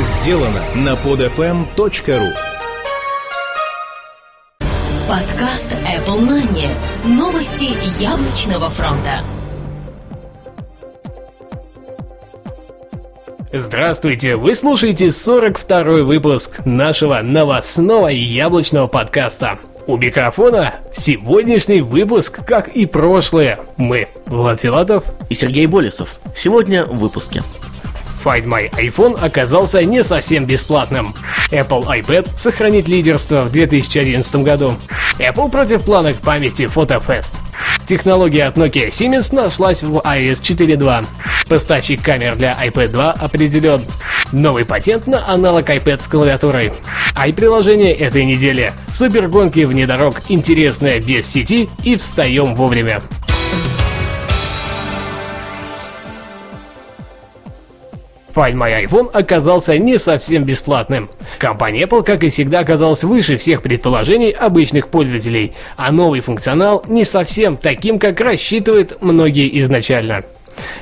Сделано на podfm.ru Подкаст Apple Money. Новости яблочного фронта. Здравствуйте! Вы слушаете 42-й выпуск нашего новостного яблочного подкаста. У микрофона сегодняшний выпуск, как и прошлые. Мы, Влад Филатов и Сергей Болесов. Сегодня в выпуске. Find My iPhone оказался не совсем бесплатным. Apple iPad сохранит лидерство в 2011 году. Apple против планок памяти PhotoFest. Технология от Nokia Siemens нашлась в iOS 4.2. Поставщик камер для iPad 2 определен. Новый патент на аналог iPad с клавиатурой. Ай-приложение этой недели. Супергонки вне дорог, интересное без сети и встаем вовремя. Find My iPhone оказался не совсем бесплатным. Компания Apple, как и всегда, оказалась выше всех предположений обычных пользователей, а новый функционал не совсем таким, как рассчитывают многие изначально.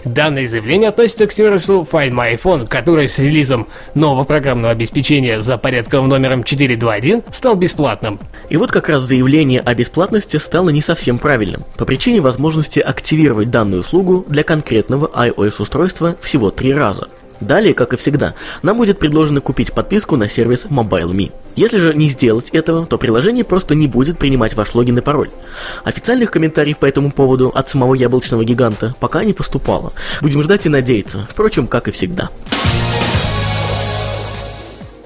Данное заявление относится к сервису Find My iPhone, который с релизом нового программного обеспечения за порядковым номером 421 стал бесплатным. И вот как раз заявление о бесплатности стало не совсем правильным, по причине возможности активировать данную услугу для конкретного iOS-устройства всего три раза – Далее, как и всегда, нам будет предложено купить подписку на сервис MobileMe. Если же не сделать этого, то приложение просто не будет принимать ваш логин и пароль. Официальных комментариев по этому поводу от самого яблочного гиганта пока не поступало. Будем ждать и надеяться, впрочем, как и всегда.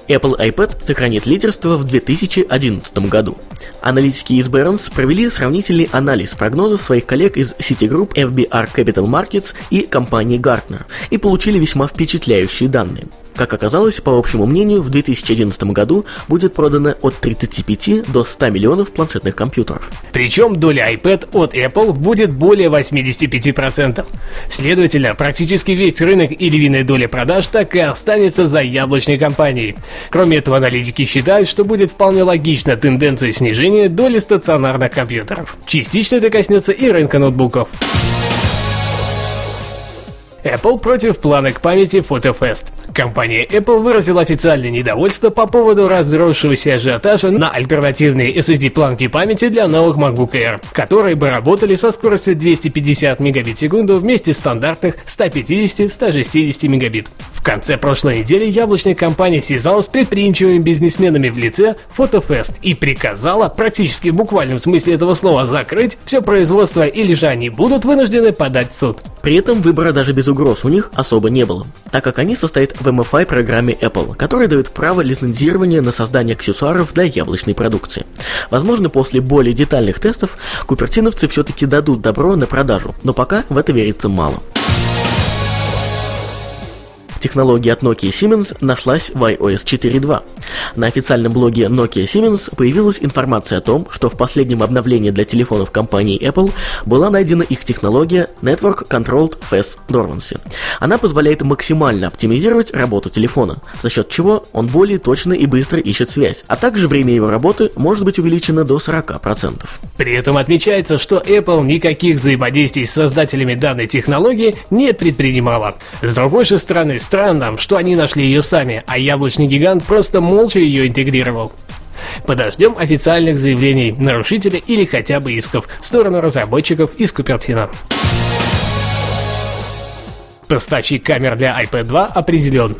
Apple iPad сохранит лидерство в 2011 году. Аналитики из Barron's провели сравнительный анализ прогнозов своих коллег из Citigroup, FBR Capital Markets и компании Gartner и получили весьма впечатляющие данные. Как оказалось, по общему мнению, в 2011 году будет продано от 35 до 100 миллионов планшетных компьютеров. Причем доля iPad от Apple будет более 85%. Следовательно, практически весь рынок и львиная доля продаж так и останется за яблочной компанией. Кроме этого, аналитики считают, что будет вполне логична тенденция снижения доли стационарных компьютеров. Частично это коснется и рынка ноутбуков. Apple против планок памяти PhotoFest. Компания Apple выразила официальное недовольство по поводу разросшегося ажиотажа на альтернативные SSD-планки памяти для новых MacBook Air, которые бы работали со скоростью 250 мегабит в секунду вместе стандартных 150-160 мегабит. Конце прошлой недели яблочная компания связалась с предприимчивыми бизнесменами в лице PhotoFest и приказала, практически в буквальном смысле этого слова, закрыть все производство или же они будут вынуждены подать в суд. При этом выбора даже без угроз у них особо не было, так как они состоят в MFI программе Apple, которая дает право лицензирования на создание аксессуаров для яблочной продукции. Возможно, после более детальных тестов купертиновцы все-таки дадут добро на продажу, но пока в это верится мало. Технология от Nokia Siemens нашлась в iOS 4.2. На официальном блоге Nokia Siemens появилась информация о том, что в последнем обновлении для телефонов компании Apple была найдена их технология Network Controlled Fast Dormancy. Она позволяет максимально оптимизировать работу телефона, за счет чего он более точно и быстро ищет связь, а также время его работы может быть увеличено до 40%. При этом отмечается, что Apple никаких взаимодействий с создателями данной технологии не предпринимала. С другой же стороны, Странно, что они нашли ее сами, а яблочный гигант просто молча ее интегрировал. Подождем официальных заявлений нарушителя или хотя бы исков в сторону разработчиков из Купертина. Поставщик камер для iPad 2 определен.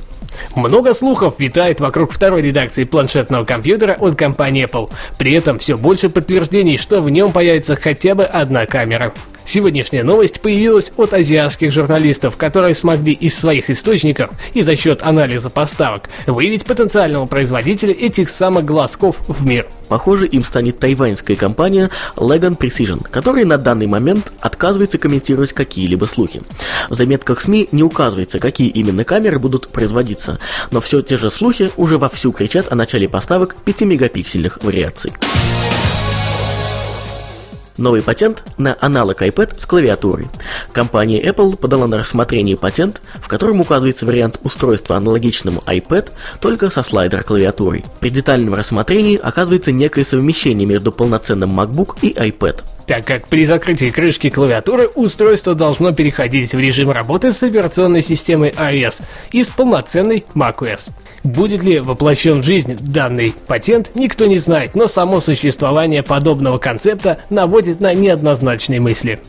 Много слухов витает вокруг второй редакции планшетного компьютера от компании Apple. При этом все больше подтверждений, что в нем появится хотя бы одна камера. Сегодняшняя новость появилась от азиатских журналистов, которые смогли из своих источников и за счет анализа поставок выявить потенциального производителя этих самых глазков в мир. Похоже, им станет тайваньская компания Legan Precision, которая на данный момент отказывается комментировать какие-либо слухи. В заметках СМИ не указывается, какие именно камеры будут производиться, но все те же слухи уже вовсю кричат о начале поставок 5-мегапиксельных вариаций. Новый патент на аналог iPad с клавиатурой. Компания Apple подала на рассмотрение патент, в котором указывается вариант устройства аналогичному iPad, только со слайдер-клавиатурой. При детальном рассмотрении оказывается некое совмещение между полноценным MacBook и iPad. Так как при закрытии крышки клавиатуры устройство должно переходить в режим работы с операционной системой iOS из полноценной macOS. Будет ли воплощен в жизнь данный патент, никто не знает, но само существование подобного концепта наводит на неоднозначные мысли.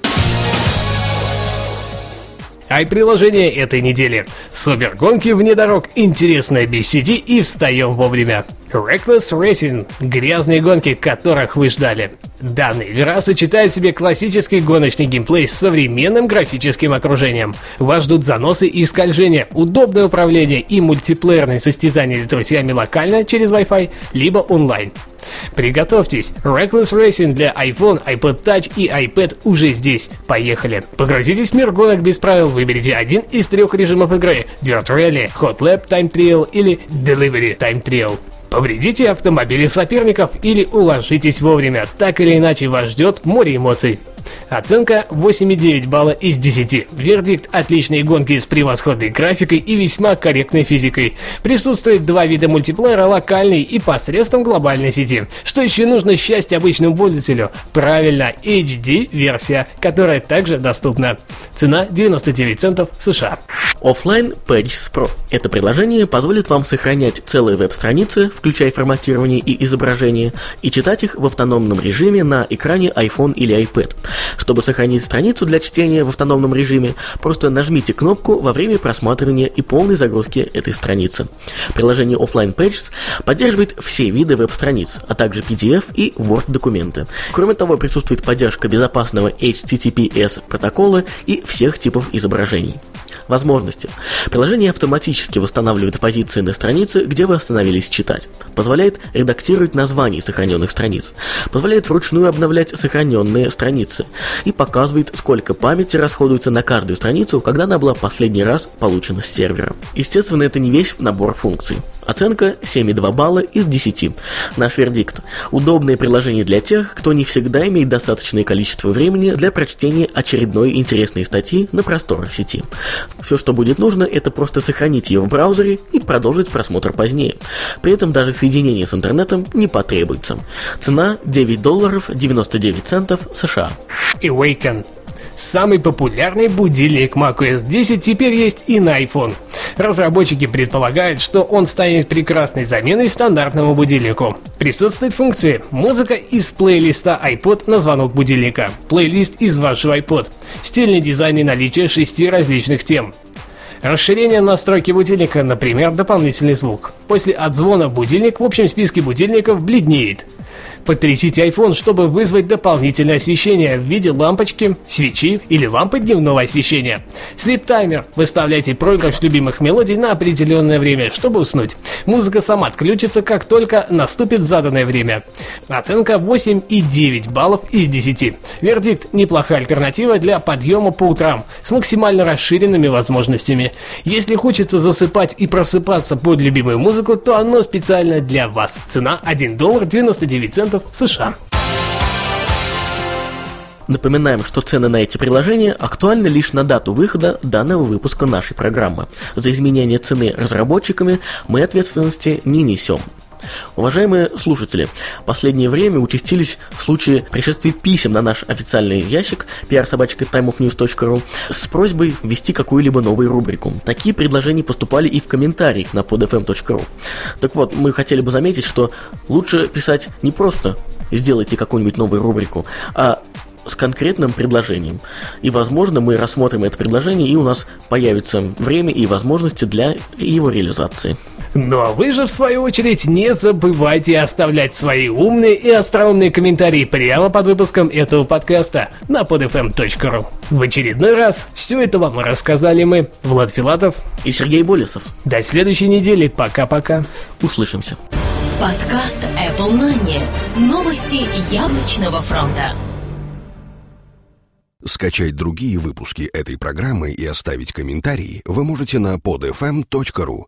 Ай-приложение этой недели. Супергонки вне дорог, интересная BCD и встаем вовремя. Reckless Racing – грязные гонки, которых вы ждали. Данная игра сочетает в себе классический гоночный геймплей с современным графическим окружением. Вас ждут заносы и скольжения, удобное управление и мультиплеерные состязания с друзьями локально через Wi-Fi, либо онлайн. Приготовьтесь, Reckless Racing для iPhone, iPod Touch и iPad уже здесь. Поехали! Погрузитесь в мир гонок без правил, выберите один из трех режимов игры – Dirt Rally, Hot Lap Time Trial или Delivery Time Trial. Повредите автомобили соперников или уложитесь вовремя, так или иначе вас ждет море эмоций. Оценка 8,9 балла из 10. Вердикт – отличные гонки с превосходной графикой и весьма корректной физикой. Присутствует два вида мультиплеера – локальный и посредством глобальной сети. Что еще нужно счастье обычному пользователю? Правильно, HD-версия, которая также доступна. Цена 99 центов США. Offline Pages Pro. Это приложение позволит вам сохранять целые веб-страницы, включая форматирование и изображение, и читать их в автономном режиме на экране iPhone или iPad. Чтобы сохранить страницу для чтения в автономном режиме, просто нажмите кнопку во время просматривания и полной загрузки этой страницы. Приложение Offline Pages поддерживает все виды веб-страниц, а также PDF и Word документы. Кроме того, присутствует поддержка безопасного HTTPS протокола и всех типов изображений. Возможности. Приложение автоматически восстанавливает позиции на странице, где вы остановились читать. Позволяет редактировать названия сохраненных страниц. Позволяет вручную обновлять сохраненные страницы. И показывает, сколько памяти расходуется на каждую страницу, когда она была последний раз получена с сервера. Естественно, это не весь набор функций. Оценка 7,2 балла из 10. Наш вердикт. Удобное приложение для тех, кто не всегда имеет достаточное количество времени для прочтения очередной интересной статьи на просторах сети. Все, что будет нужно, это просто сохранить ее в браузере и продолжить просмотр позднее. При этом даже соединение с интернетом не потребуется. Цена 9 долларов 99 центов США. Awaken Самый популярный будильник macOS 10 теперь есть и на iPhone. Разработчики предполагают, что он станет прекрасной заменой стандартному будильнику. Присутствует функции музыка из плейлиста iPod на звонок будильника, плейлист из вашего iPod, стильный дизайн и наличие шести различных тем. Расширение настройки будильника, например, дополнительный звук. После отзвона будильник в общем списке будильников бледнеет. Потрясите iPhone, чтобы вызвать дополнительное освещение в виде лампочки, свечи или лампы дневного освещения. Sleep Timer. Выставляйте проигрыш любимых мелодий на определенное время, чтобы уснуть. Музыка сама отключится, как только наступит заданное время. Оценка 8,9 баллов из 10. Вердикт – неплохая альтернатива для подъема по утрам с максимально расширенными возможностями. Если хочется засыпать и просыпаться под любимую музыку, то оно специально для вас. Цена 1 доллар 99 центов США. Напоминаем, что цены на эти приложения актуальны лишь на дату выхода данного выпуска нашей программы. За изменение цены разработчиками мы ответственности не несем. Уважаемые слушатели, в последнее время участились случаи пришествия писем на наш официальный ящик prsobachka.timeofnews.ru с просьбой ввести какую-либо новую рубрику. Такие предложения поступали и в комментариях на podfm.ru. Так вот, мы хотели бы заметить, что лучше писать не просто «сделайте какую-нибудь новую рубрику», а с конкретным предложением. И, возможно, мы рассмотрим это предложение, и у нас появится время и возможности для его реализации. Ну а вы же, в свою очередь, не забывайте оставлять свои умные и остроумные комментарии прямо под выпуском этого подкаста на podfm.ru. В очередной раз все это вам рассказали мы, Влад Филатов и Сергей Болесов. До следующей недели. Пока-пока. Услышимся. Подкаст Apple Money. Новости яблочного фронта. Скачать другие выпуски этой программы и оставить комментарии вы можете на podfm.ru